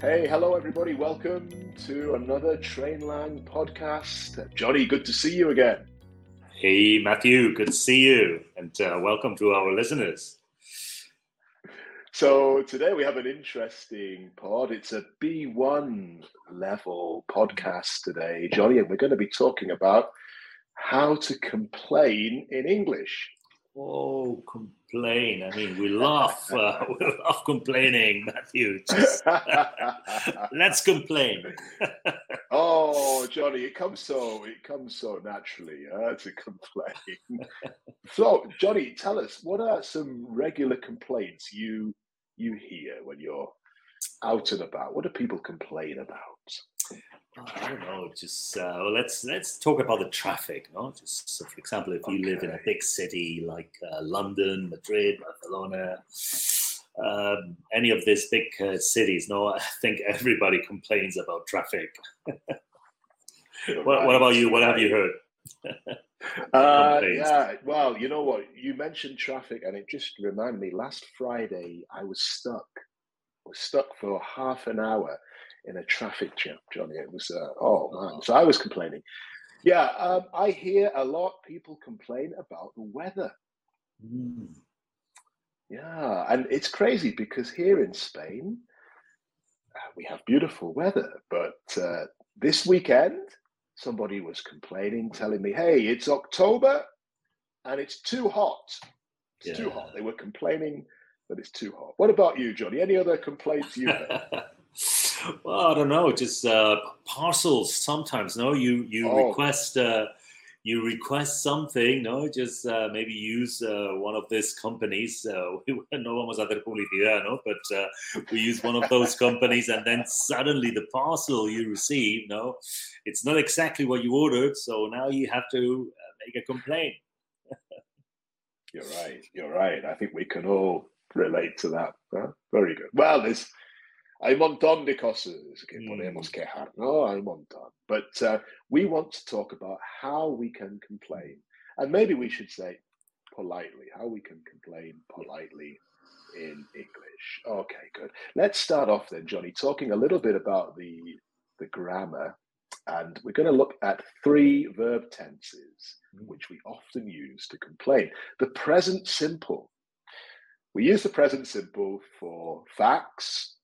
Hey, hello everybody. Welcome to another Trainlang podcast. Johnny, good to see you again. Hey, Matthew, good to see you, and uh, welcome to our listeners. So, today we have an interesting pod. It's a B1 level podcast today, Johnny, and we're going to be talking about how to complain in English. Oh, complain. I mean, we love, uh, we love complaining, Matthew. Just, let's complain. oh, Johnny, it comes so it comes so naturally uh, to complain. so, Johnny, tell us what are some regular complaints you you hear when you're out and about? What do people complain about? I don't know. Just uh, well, let's let's talk about the traffic. No, just so for example, if you okay. live in a big city like uh, London, Madrid, Barcelona, um, any of these big uh, cities, no, I think everybody complains about traffic. what, what, about you? What have you heard? uh, yeah, well, you know what? You mentioned traffic, and it just reminded me. Last Friday, I was stuck. I was stuck for half an hour in a traffic jam, Johnny. It was uh, oh man. So I was complaining. Yeah, um, I hear a lot people complain about the weather. Mm. Yeah, and it's crazy because here in Spain, uh, we have beautiful weather, but uh, this weekend, somebody was complaining, telling me, "Hey, it's October, and it's too hot. It's yeah. too hot." They were complaining that it's too hot. What about you, Johnny? Any other complaints you have? well, I don't know. Just uh, parcels. Sometimes, no, you you oh. request uh, you request something, no, just uh, maybe use uh, one of these companies. Uh, no vamos a hacer publicidad, no, but uh, we use one of those companies, and then suddenly the parcel you receive, no, it's not exactly what you ordered, so now you have to make a complaint. you're right. You're right. I think we can all relate to that. Huh? Very good. Well, there's hay un montón de cosas que podemos quejar, no? Hay un montón. But uh, we want to talk about how we can complain. And maybe we should say politely, how we can complain politely in English. Okay, good. Let's start off then, Johnny, talking a little bit about the, the grammar. And we're going to look at three verb tenses, mm. which we often use to complain. The present simple. We use the present simple for facts,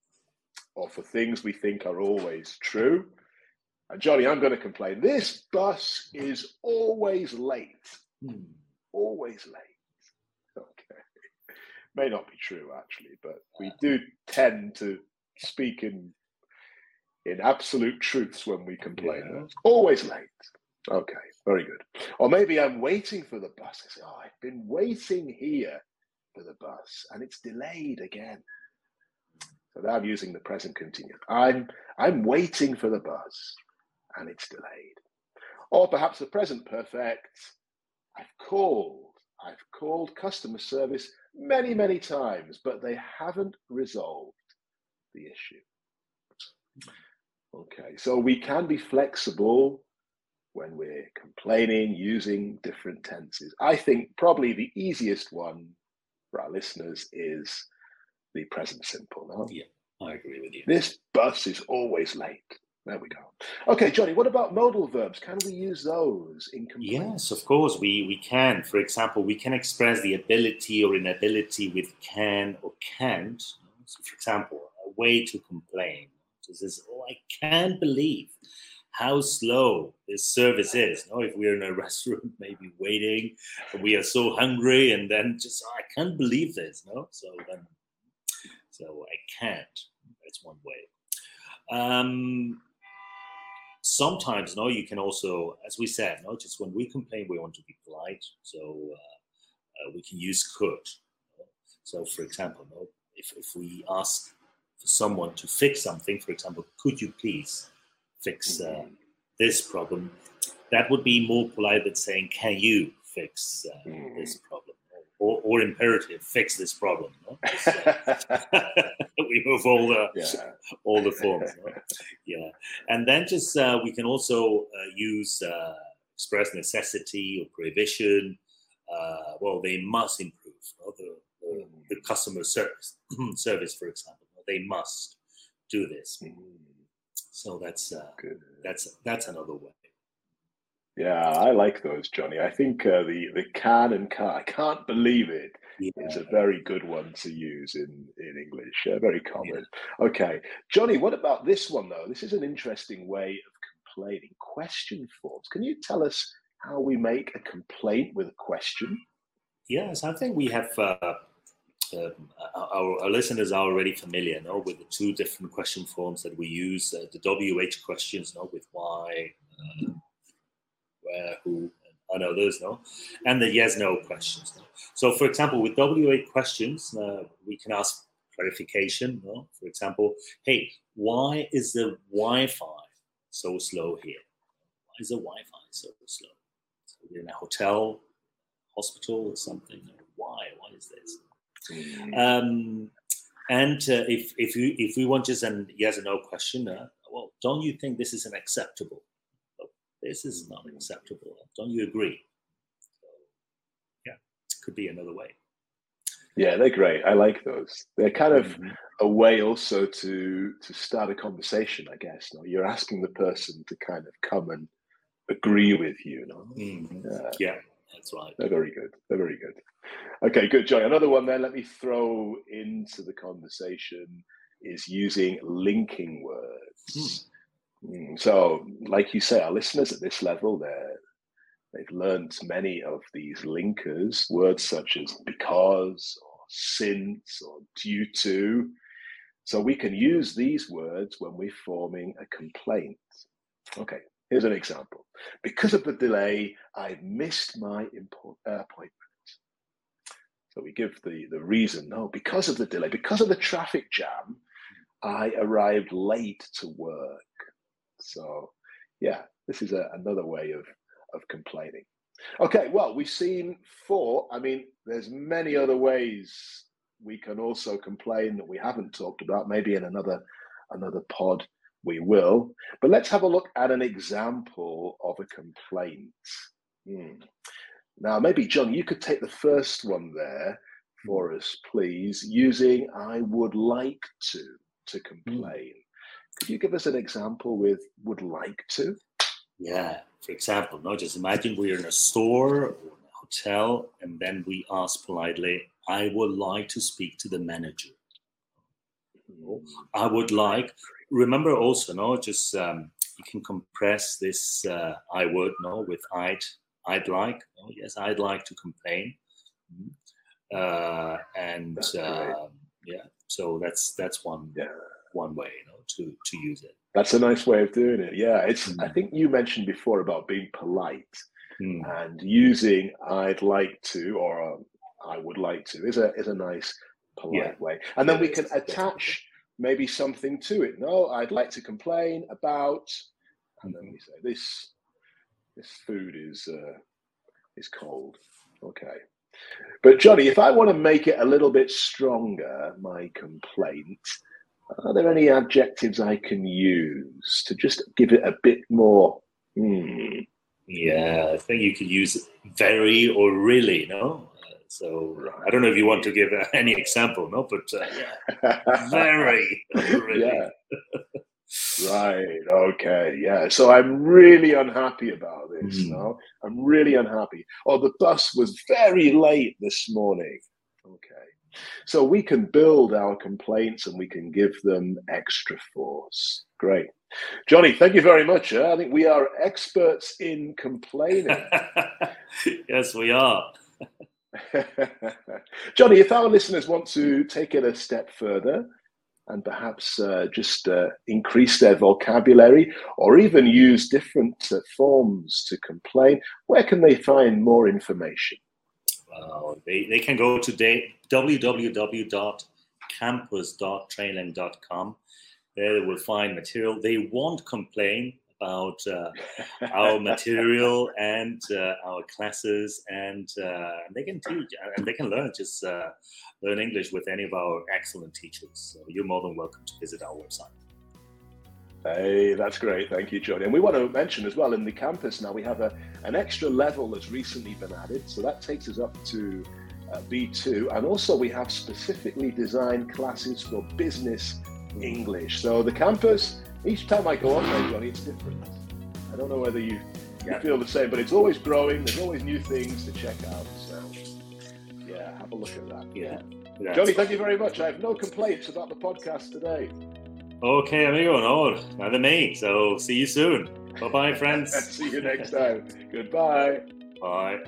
or for things we think are always true. And Johnny, I'm going to complain. This bus is always late. Hmm. Always late. Okay. May not be true, actually, but we do tend to speak in in absolute truths when we complain. Yeah. Always late. Okay, very good. Or maybe I'm waiting for the bus. I say, oh, I've been waiting here for the bus and it's delayed again. So now I'm using the present continuous. I'm I'm waiting for the bus and it's delayed. Or perhaps the present perfect. I've called. I've called customer service many, many times, but they haven't resolved the issue. Okay, so we can be flexible when we're complaining using different tenses. I think probably the easiest one for our listeners is the present simple. No? Yeah, I agree with you. This bus is always late. There we go. Okay, Johnny, what about modal verbs? Can we use those in? Yes, of course, we, we can. For example, we can express the ability or inability with can or can't. So, for example, a way to complain. This is, oh, I can't believe how slow this service is. No, if we're in a restaurant, maybe waiting, we are so hungry, and then just oh, I can't believe this. No, so then so I can't. That's one way. Um, sometimes, no, you can also, as we said, no, just when we complain, we want to be polite. So uh, uh, we can use could. So, for example, no, if, if we ask for someone to fix something, for example, could you please fix uh, mm-hmm. this problem? That would be more polite than saying, can you fix uh, this mm-hmm. problem? Or, or imperative fix this problem. No? we move all the yeah. all the forms. No? Yeah, and then just uh, we can also uh, use uh, express necessity or prohibition. Uh, well, they must improve no? the, the, the, customer service service, for example. They must do this. Mm. So that's uh, that's that's another way. Yeah, I like those, Johnny. I think uh, the the can and can I can't believe it. Yeah. It's a very good one to use in in English. Uh, very common. Yeah. Okay, Johnny. What about this one though? This is an interesting way of complaining. Question forms. Can you tell us how we make a complaint with a question? Yes, I think we have. Uh, uh, our, our, listeners are already familiar no, with the two different question forms that we use uh, the WH questions no, with why, where, who, and others, no, and the yes no questions. No? So, for example, with WH questions, uh, we can ask clarification. No? For example, hey, why is the Wi Fi so slow here? Why is the Wi Fi so slow? So we're in a hotel, hospital, or something. Why? Why is this? Mm. Um, and uh, if if you if we want just an yes or no question, uh, well, don't you think this is an acceptable? Oh, this is not acceptable. Don't you agree? So, yeah, could be another way. Yeah, they're great. I like those. They're kind of mm-hmm. a way also to to start a conversation. I guess. No? You're asking the person to kind of come and agree with you. No? Mm-hmm. Uh, yeah. That's right. They're very good. They're very good. Okay, good, Joy. Another one there. Let me throw into the conversation is using linking words. Mm. So, like you say, our listeners at this level, they've learned many of these linkers, words such as because or since or due to. So we can use these words when we're forming a complaint. Okay, Here's an example. Because of the delay, I missed my import, uh, appointment. So we give the, the reason. No, because of the delay, because of the traffic jam, I arrived late to work. So, yeah, this is a, another way of, of complaining. Okay, well, we've seen four. I mean, there's many other ways we can also complain that we haven't talked about, maybe in another another pod we will. But let's have a look at an example of a complaint. Hmm. Now, maybe, John, you could take the first one there for us, please, using I would like to to complain. Could you give us an example with would like to? Yeah, for example, no, just imagine we're in a store or a hotel, and then we ask politely, I would like to speak to the manager. I would like remember also, no, just um, you can compress this uh, I would, no, with I'd, I'd like. Oh, yes, I'd like to complain. Mm-hmm. Uh, and uh, yeah, so that's that's one yeah. one way, you know, to to use it. That's a nice way of doing it. Yeah, it's. Mm. I think you mentioned before about being polite mm. and using "I'd like to" or um, "I would like to" is a is a nice polite yeah. way, and then yeah, we can attach maybe something to it. No, I'd like to complain about, and then we say this this food is uh, is cold. Okay. But Johnny, if I want to make it a little bit stronger, my complaint, are there any adjectives I can use to just give it a bit more? Hmm. Yeah, I think you could use very or really, no? So I don't know if you want to give any example, no, but uh, yeah, very, really. yeah. right. Okay. Yeah. So I'm really unhappy about this. Mm. No, I'm really unhappy. Oh, the bus was very late this morning. So we can build our complaints and we can give them extra force. Great. Johnny, thank you very much. I think we are experts in complaining. yes, we are. Johnny, if our listeners want to take it a step further and perhaps uh, just uh, increase their vocabulary or even use different uh, forms to complain, where can they find more information? They, they can go to www.campus.trainlang.com. There they will find material. They won't complain about uh, our material and uh, our classes, and uh, they can teach and they can learn just uh, learn English with any of our excellent teachers. So you're more than welcome to visit our website. Hey, that's great. Thank you, Johnny. And we want to mention as well in the campus now we have a, an extra level that's recently been added. So that takes us up to uh, B2. And also we have specifically designed classes for business English. So the campus, each time I go on there, Johnny, it's different. I don't know whether you, you feel the same, but it's always growing. There's always new things to check out. So yeah, have a look at that. Yeah. yeah. Johnny, thank you very much. I have no complaints about the podcast today. Okay, amigo, no, neither me. So see you soon. Bye bye, friends. See you next time. Goodbye. Bye.